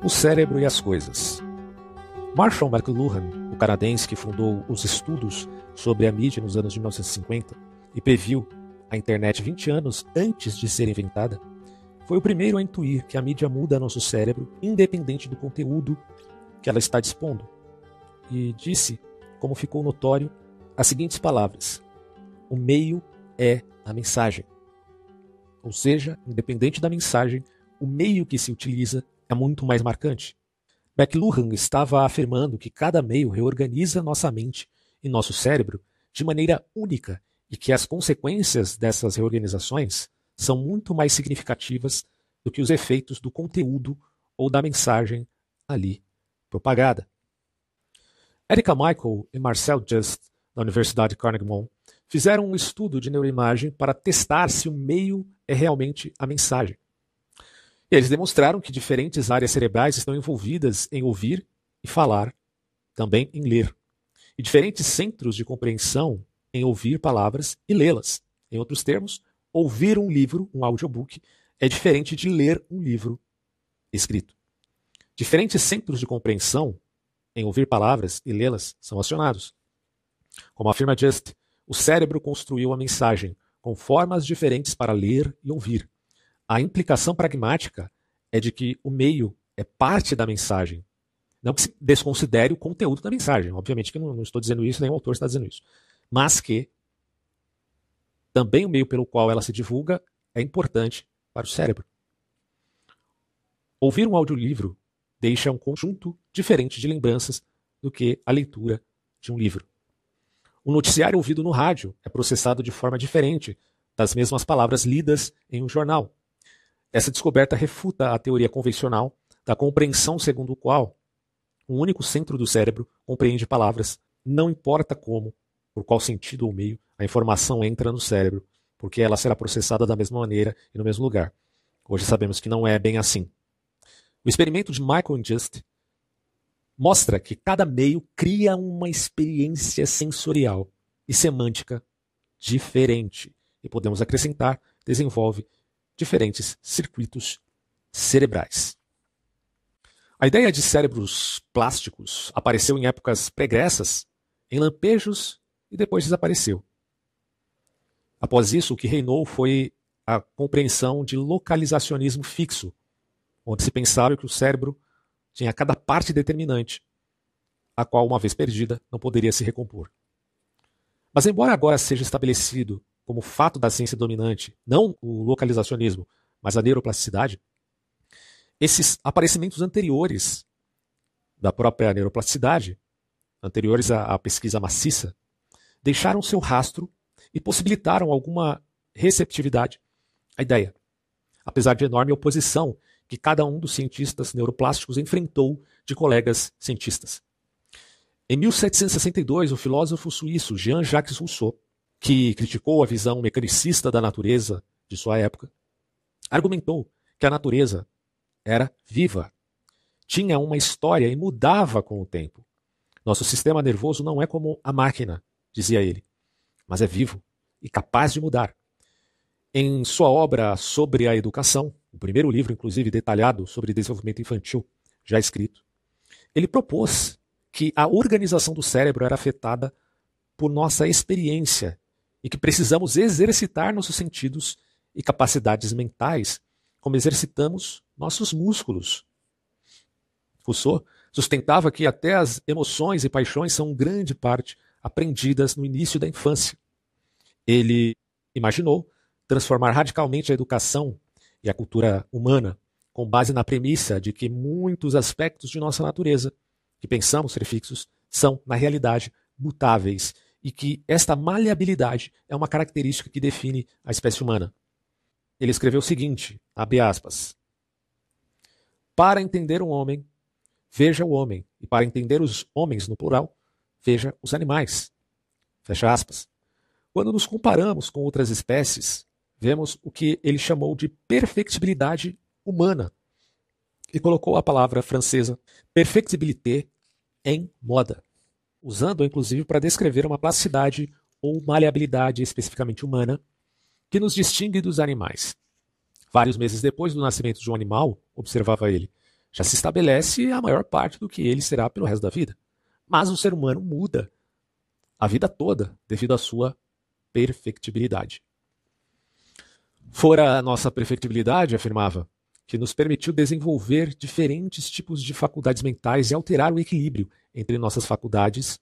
O cérebro e as coisas. Marshall McLuhan, o canadense que fundou os estudos sobre a mídia nos anos de 1950 e previu a internet 20 anos antes de ser inventada, foi o primeiro a intuir que a mídia muda nosso cérebro independente do conteúdo que ela está dispondo. E disse, como ficou notório, as seguintes palavras: O meio é a mensagem. Ou seja, independente da mensagem, o meio que se utiliza é muito mais marcante. McLuhan estava afirmando que cada meio reorganiza nossa mente e nosso cérebro de maneira única e que as consequências dessas reorganizações são muito mais significativas do que os efeitos do conteúdo ou da mensagem ali propagada. Erika Michael e Marcel Just, da Universidade Carnegie Mellon, fizeram um estudo de neuroimagem para testar se o meio é realmente a mensagem. Eles demonstraram que diferentes áreas cerebrais estão envolvidas em ouvir e falar, também em ler. E diferentes centros de compreensão em ouvir palavras e lê-las. Em outros termos, ouvir um livro, um audiobook, é diferente de ler um livro escrito. Diferentes centros de compreensão em ouvir palavras e lê-las são acionados. Como afirma Just, o cérebro construiu a mensagem com formas diferentes para ler e ouvir. A implicação pragmática é de que o meio é parte da mensagem. Não que se desconsidere o conteúdo da mensagem. Obviamente que não, não estou dizendo isso, nem o autor está dizendo isso. Mas que também o meio pelo qual ela se divulga é importante para o cérebro. Ouvir um audiolivro deixa um conjunto diferente de lembranças do que a leitura de um livro. O noticiário ouvido no rádio é processado de forma diferente das mesmas palavras lidas em um jornal. Essa descoberta refuta a teoria convencional da compreensão segundo o qual um único centro do cérebro compreende palavras, não importa como, por qual sentido ou meio, a informação entra no cérebro, porque ela será processada da mesma maneira e no mesmo lugar. Hoje sabemos que não é bem assim. O experimento de Michael Just mostra que cada meio cria uma experiência sensorial e semântica diferente. E podemos acrescentar, desenvolve diferentes circuitos cerebrais. A ideia de cérebros plásticos apareceu em épocas pregressas, em lampejos e depois desapareceu. Após isso, o que reinou foi a compreensão de localizacionismo fixo, onde se pensava que o cérebro tinha cada parte determinante, a qual, uma vez perdida, não poderia se recompor. Mas, embora agora seja estabelecido como fato da ciência dominante, não o localizacionismo, mas a neuroplasticidade, esses aparecimentos anteriores da própria neuroplasticidade, anteriores à, à pesquisa maciça, deixaram seu rastro e possibilitaram alguma receptividade à ideia, apesar de enorme oposição que cada um dos cientistas neuroplásticos enfrentou de colegas cientistas. Em 1762, o filósofo suíço Jean-Jacques Rousseau que criticou a visão mecanicista da natureza de sua época, argumentou que a natureza era viva, tinha uma história e mudava com o tempo. Nosso sistema nervoso não é como a máquina, dizia ele, mas é vivo e capaz de mudar. Em sua obra sobre a educação, o primeiro livro, inclusive, detalhado sobre desenvolvimento infantil, já escrito, ele propôs que a organização do cérebro era afetada por nossa experiência e que precisamos exercitar nossos sentidos e capacidades mentais, como exercitamos nossos músculos. Rousseau sustentava que até as emoções e paixões são grande parte aprendidas no início da infância. Ele imaginou transformar radicalmente a educação e a cultura humana com base na premissa de que muitos aspectos de nossa natureza, que pensamos ser fixos, são, na realidade, mutáveis e que esta maleabilidade é uma característica que define a espécie humana. Ele escreveu o seguinte, abre aspas, Para entender um homem, veja o homem, e para entender os homens no plural, veja os animais. Fecha aspas. Quando nos comparamos com outras espécies, vemos o que ele chamou de perfectibilidade humana e colocou a palavra francesa perfectibilité em moda usando inclusive para descrever uma plasticidade ou maleabilidade especificamente humana que nos distingue dos animais. Vários meses depois do nascimento de um animal, observava ele, já se estabelece a maior parte do que ele será pelo resto da vida. Mas o ser humano muda a vida toda devido à sua perfectibilidade. Fora a nossa perfectibilidade, afirmava, que nos permitiu desenvolver diferentes tipos de faculdades mentais e alterar o equilíbrio entre nossas faculdades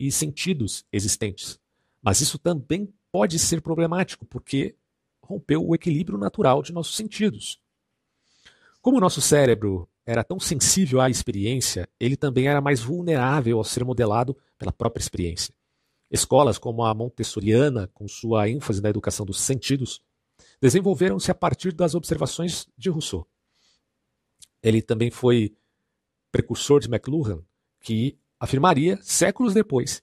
e sentidos existentes. Mas isso também pode ser problemático, porque rompeu o equilíbrio natural de nossos sentidos. Como o nosso cérebro era tão sensível à experiência, ele também era mais vulnerável ao ser modelado pela própria experiência. Escolas como a Montessoriana, com sua ênfase na educação dos sentidos, desenvolveram-se a partir das observações de Rousseau. Ele também foi precursor de McLuhan, que afirmaria, séculos depois,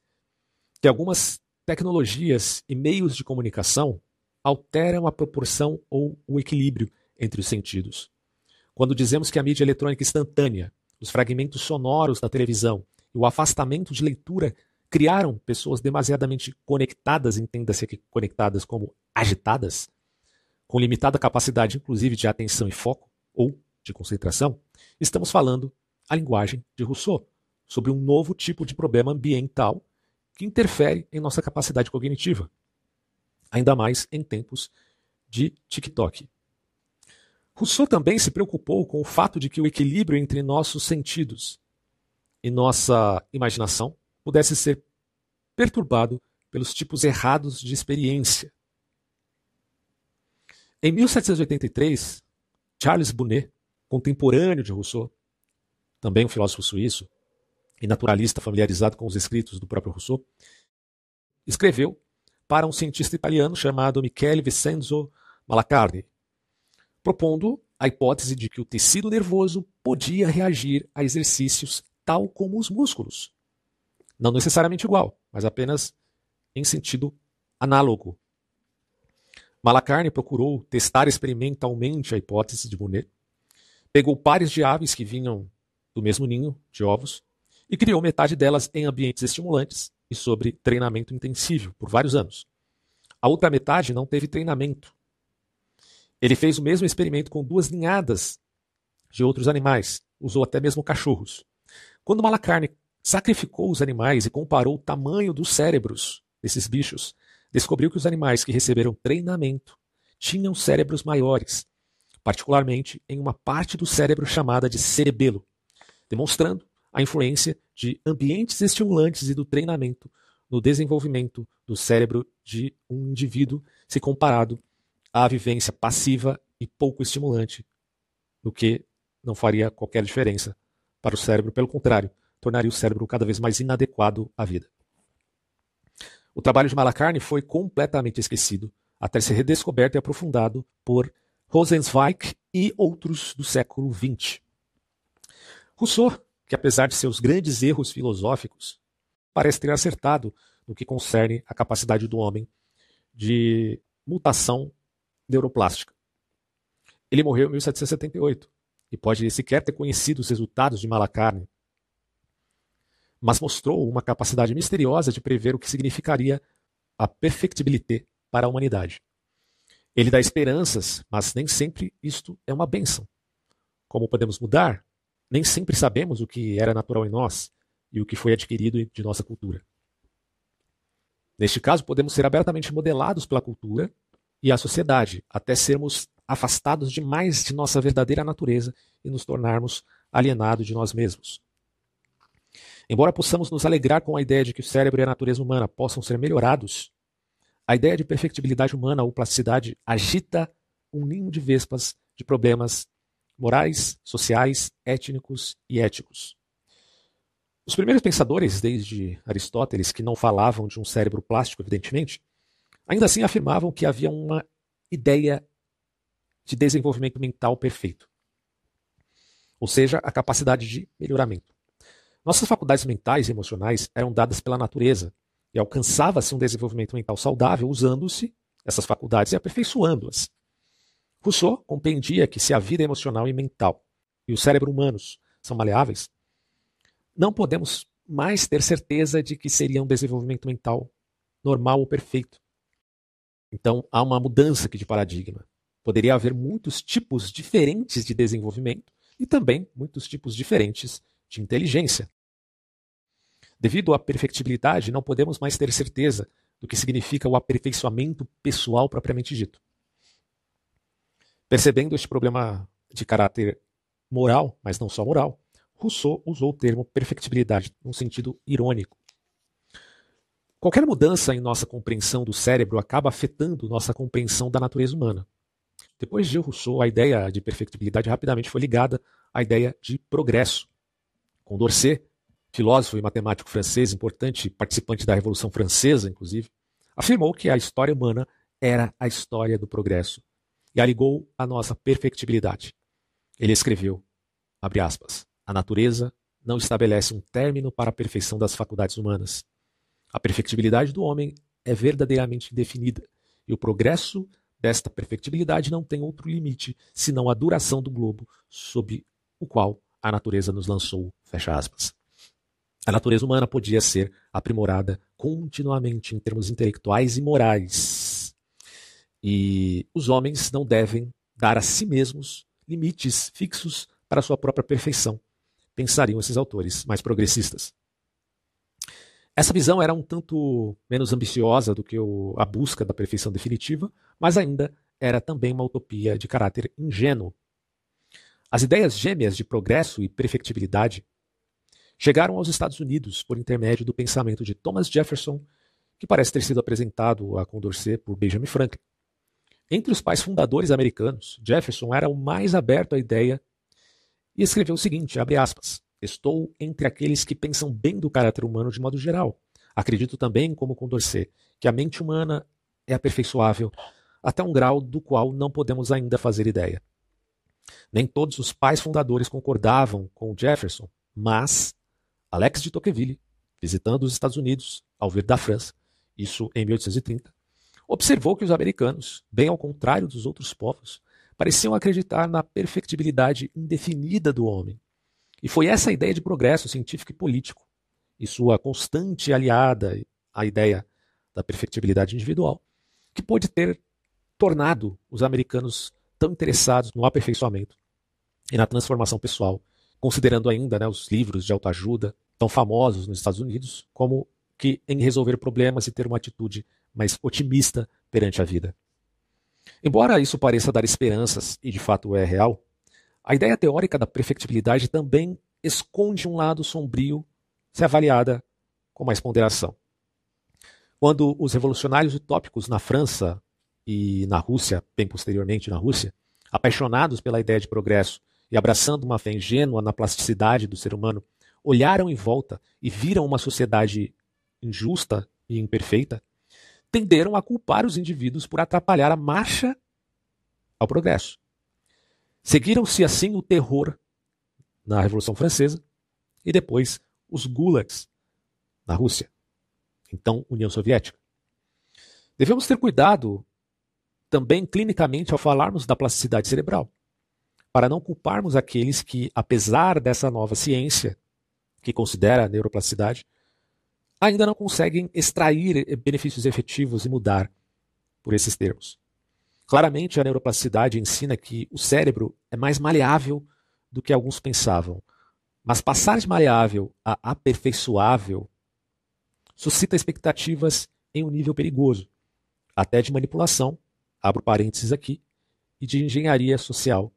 que algumas tecnologias e meios de comunicação alteram a proporção ou o equilíbrio entre os sentidos. Quando dizemos que a mídia eletrônica instantânea, os fragmentos sonoros da televisão e o afastamento de leitura criaram pessoas demasiadamente conectadas, entenda-se aqui conectadas como agitadas, com limitada capacidade, inclusive, de atenção e foco, ou de concentração, estamos falando a linguagem de Rousseau, sobre um novo tipo de problema ambiental que interfere em nossa capacidade cognitiva, ainda mais em tempos de TikTok. Rousseau também se preocupou com o fato de que o equilíbrio entre nossos sentidos e nossa imaginação pudesse ser perturbado pelos tipos errados de experiência. Em 1783, Charles Bonnet, contemporâneo de Rousseau, também um filósofo suíço e naturalista familiarizado com os escritos do próprio Rousseau, escreveu para um cientista italiano chamado Michele Vincenzo Malacarne, propondo a hipótese de que o tecido nervoso podia reagir a exercícios tal como os músculos. Não necessariamente igual, mas apenas em sentido análogo. Malacarne procurou testar experimentalmente a hipótese de Bonnet, pegou pares de aves que vinham do mesmo ninho de ovos e criou metade delas em ambientes estimulantes e sobre treinamento intensivo por vários anos. A outra metade não teve treinamento ele fez o mesmo experimento com duas ninhadas de outros animais, usou até mesmo cachorros. Quando Malacarne sacrificou os animais e comparou o tamanho dos cérebros desses bichos, descobriu que os animais que receberam treinamento tinham cérebros maiores, particularmente em uma parte do cérebro chamada de cerebelo, demonstrando a influência de ambientes estimulantes e do treinamento no desenvolvimento do cérebro de um indivíduo se comparado à vivência passiva e pouco estimulante, o que não faria qualquer diferença para o cérebro, pelo contrário, tornaria o cérebro cada vez mais inadequado à vida. O trabalho de Malacarne foi completamente esquecido, até ser redescoberto e aprofundado por Rosenzweig e outros do século XX. Rousseau, que apesar de seus grandes erros filosóficos, parece ter acertado no que concerne a capacidade do homem de mutação neuroplástica. Ele morreu em 1778 e pode sequer ter conhecido os resultados de Malacarne, mas mostrou uma capacidade misteriosa de prever o que significaria a perfectibilité para a humanidade. Ele dá esperanças, mas nem sempre isto é uma bênção. Como podemos mudar? Nem sempre sabemos o que era natural em nós e o que foi adquirido de nossa cultura. Neste caso, podemos ser abertamente modelados pela cultura e a sociedade, até sermos afastados demais de nossa verdadeira natureza e nos tornarmos alienados de nós mesmos. Embora possamos nos alegrar com a ideia de que o cérebro e a natureza humana possam ser melhorados, a ideia de perfectibilidade humana ou plasticidade agita um ninho de vespas de problemas morais, sociais, étnicos e éticos. Os primeiros pensadores, desde Aristóteles, que não falavam de um cérebro plástico, evidentemente, Ainda assim, afirmavam que havia uma ideia de desenvolvimento mental perfeito, ou seja, a capacidade de melhoramento. Nossas faculdades mentais e emocionais eram dadas pela natureza e alcançava-se um desenvolvimento mental saudável usando-se essas faculdades e aperfeiçoando-as. Rousseau compreendia que se a vida emocional e mental e o cérebro humanos são maleáveis, não podemos mais ter certeza de que seria um desenvolvimento mental normal ou perfeito. Então há uma mudança aqui de paradigma. Poderia haver muitos tipos diferentes de desenvolvimento e também muitos tipos diferentes de inteligência. Devido à perfectibilidade, não podemos mais ter certeza do que significa o aperfeiçoamento pessoal propriamente dito. Percebendo este problema de caráter moral, mas não só moral, Rousseau usou o termo perfectibilidade num sentido irônico. Qualquer mudança em nossa compreensão do cérebro acaba afetando nossa compreensão da natureza humana. Depois de Rousseau, a ideia de perfectibilidade rapidamente foi ligada à ideia de progresso. Condorcet, filósofo e matemático francês, importante participante da Revolução Francesa, inclusive, afirmou que a história humana era a história do progresso e a ligou à nossa perfectibilidade. Ele escreveu, abre aspas, a natureza não estabelece um término para a perfeição das faculdades humanas. A perfectibilidade do homem é verdadeiramente indefinida, e o progresso desta perfectibilidade não tem outro limite senão a duração do globo sob o qual a natureza nos lançou. Fecha aspas. A natureza humana podia ser aprimorada continuamente em termos intelectuais e morais. E os homens não devem dar a si mesmos limites fixos para sua própria perfeição, pensariam esses autores mais progressistas. Essa visão era um tanto menos ambiciosa do que o, a busca da perfeição definitiva, mas ainda era também uma utopia de caráter ingênuo. As ideias gêmeas de progresso e perfectibilidade chegaram aos Estados Unidos por intermédio do pensamento de Thomas Jefferson, que parece ter sido apresentado a Condorcet por Benjamin Franklin. Entre os pais fundadores americanos, Jefferson era o mais aberto à ideia e escreveu o seguinte, aspas, Estou entre aqueles que pensam bem do caráter humano de modo geral. Acredito também, como Condorcet, que a mente humana é aperfeiçoável até um grau do qual não podemos ainda fazer ideia. Nem todos os pais fundadores concordavam com Jefferson, mas Alex de Tocqueville, visitando os Estados Unidos ao vir da França, isso em 1830, observou que os americanos, bem ao contrário dos outros povos, pareciam acreditar na perfectibilidade indefinida do homem. E foi essa ideia de progresso científico e político, e sua constante aliada à ideia da perfectibilidade individual, que pôde ter tornado os americanos tão interessados no aperfeiçoamento e na transformação pessoal, considerando ainda né, os livros de autoajuda tão famosos nos Estados Unidos, como que em resolver problemas e ter uma atitude mais otimista perante a vida. Embora isso pareça dar esperanças, e de fato é real, a ideia teórica da perfectibilidade também esconde um lado sombrio se avaliada com mais ponderação. Quando os revolucionários utópicos na França e na Rússia, bem posteriormente na Rússia, apaixonados pela ideia de progresso e abraçando uma fé ingênua na plasticidade do ser humano, olharam em volta e viram uma sociedade injusta e imperfeita, tenderam a culpar os indivíduos por atrapalhar a marcha ao progresso. Seguiram-se assim o terror na Revolução Francesa e depois os gulags na Rússia, então União Soviética. Devemos ter cuidado também clinicamente ao falarmos da plasticidade cerebral, para não culparmos aqueles que, apesar dessa nova ciência, que considera a neuroplasticidade, ainda não conseguem extrair benefícios efetivos e mudar por esses termos. Claramente, a neuroplasticidade ensina que o cérebro é mais maleável do que alguns pensavam. Mas passar de maleável a aperfeiçoável suscita expectativas em um nível perigoso, até de manipulação, abro parênteses aqui, e de engenharia social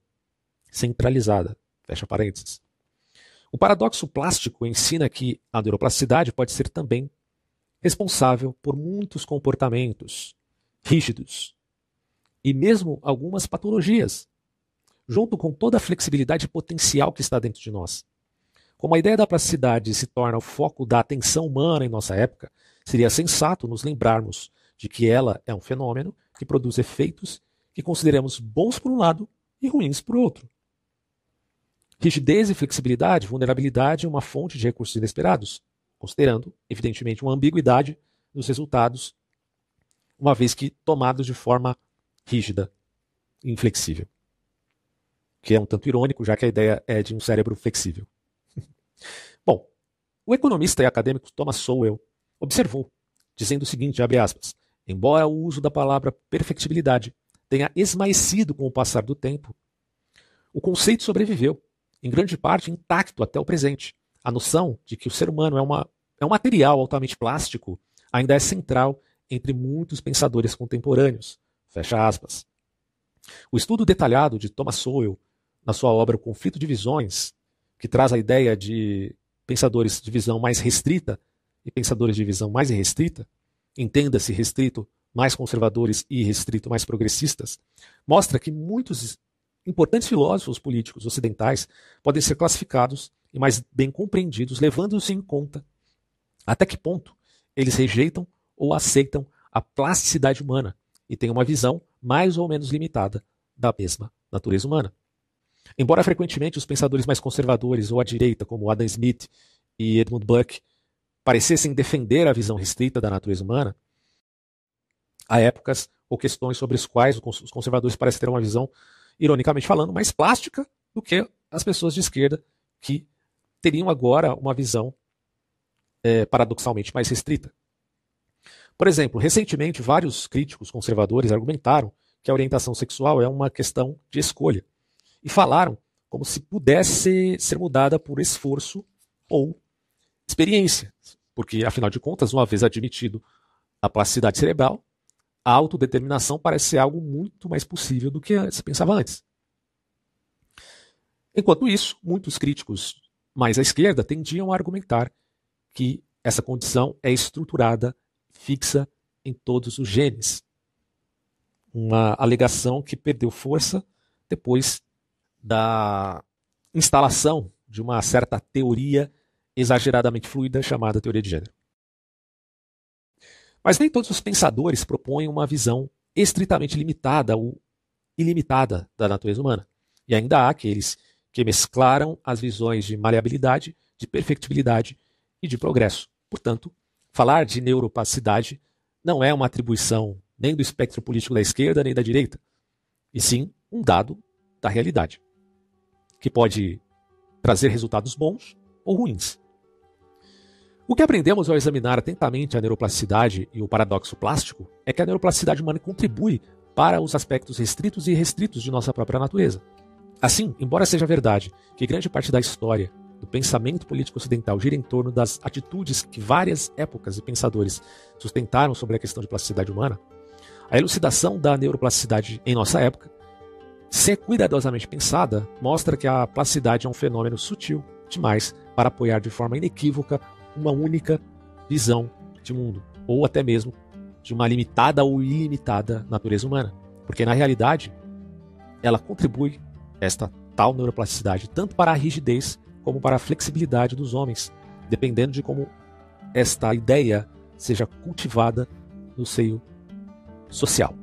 centralizada, fecha parênteses. O paradoxo plástico ensina que a neuroplasticidade pode ser também responsável por muitos comportamentos rígidos e mesmo algumas patologias, junto com toda a flexibilidade potencial que está dentro de nós. Como a ideia da plasticidade se torna o foco da atenção humana em nossa época, seria sensato nos lembrarmos de que ela é um fenômeno que produz efeitos que consideramos bons por um lado e ruins por outro. Rigidez e flexibilidade, vulnerabilidade é uma fonte de recursos inesperados, considerando, evidentemente, uma ambiguidade nos resultados, uma vez que tomados de forma rígida inflexível. Que é um tanto irônico, já que a ideia é de um cérebro flexível. Bom, o economista e acadêmico Thomas Sowell observou, dizendo o seguinte, aspas, embora o uso da palavra perfectibilidade tenha esmaecido com o passar do tempo, o conceito sobreviveu em grande parte intacto até o presente. A noção de que o ser humano é, uma, é um material altamente plástico ainda é central entre muitos pensadores contemporâneos. Fecha aspas. O estudo detalhado de Thomas Sowell na sua obra O Conflito de Visões, que traz a ideia de pensadores de visão mais restrita e pensadores de visão mais irrestrita, entenda-se restrito mais conservadores e restrito mais progressistas, mostra que muitos importantes filósofos políticos ocidentais podem ser classificados e mais bem compreendidos, levando-se em conta até que ponto eles rejeitam ou aceitam a plasticidade humana e têm uma visão mais ou menos limitada da mesma natureza humana. Embora frequentemente os pensadores mais conservadores ou à direita, como Adam Smith e Edmund Burke, parecessem defender a visão restrita da natureza humana, há épocas ou questões sobre as quais os conservadores parecem ter uma visão, ironicamente falando, mais plástica do que as pessoas de esquerda que teriam agora uma visão é, paradoxalmente mais restrita. Por exemplo, recentemente vários críticos conservadores argumentaram que a orientação sexual é uma questão de escolha e falaram como se pudesse ser mudada por esforço ou experiência, porque afinal de contas, uma vez admitido a plasticidade cerebral, a autodeterminação parece ser algo muito mais possível do que se pensava antes. Enquanto isso, muitos críticos mais à esquerda tendiam a argumentar que essa condição é estruturada, fixa em todos os genes. Uma alegação que perdeu força depois da instalação de uma certa teoria exageradamente fluida chamada teoria de gênero. Mas nem todos os pensadores propõem uma visão estritamente limitada ou ilimitada da natureza humana. E ainda há aqueles que mesclaram as visões de maleabilidade, de perfectibilidade e de progresso. Portanto, falar de neuroplasticidade não é uma atribuição nem do espectro político da esquerda nem da direita, e sim um dado da realidade, que pode trazer resultados bons ou ruins. O que aprendemos ao examinar atentamente a neuroplasticidade e o paradoxo plástico é que a neuroplasticidade humana contribui para os aspectos restritos e restritos de nossa própria natureza. Assim, embora seja verdade que grande parte da história do pensamento político ocidental gira em torno das atitudes que várias épocas e pensadores sustentaram sobre a questão de plasticidade humana, a elucidação da neuroplasticidade em nossa época, se cuidadosamente pensada, mostra que a plasticidade é um fenômeno sutil demais para apoiar de forma inequívoca uma única visão de mundo, ou até mesmo de uma limitada ou ilimitada natureza humana. Porque na realidade, ela contribui, esta tal neuroplasticidade, tanto para a rigidez como para a flexibilidade dos homens, dependendo de como esta ideia seja cultivada no seio social.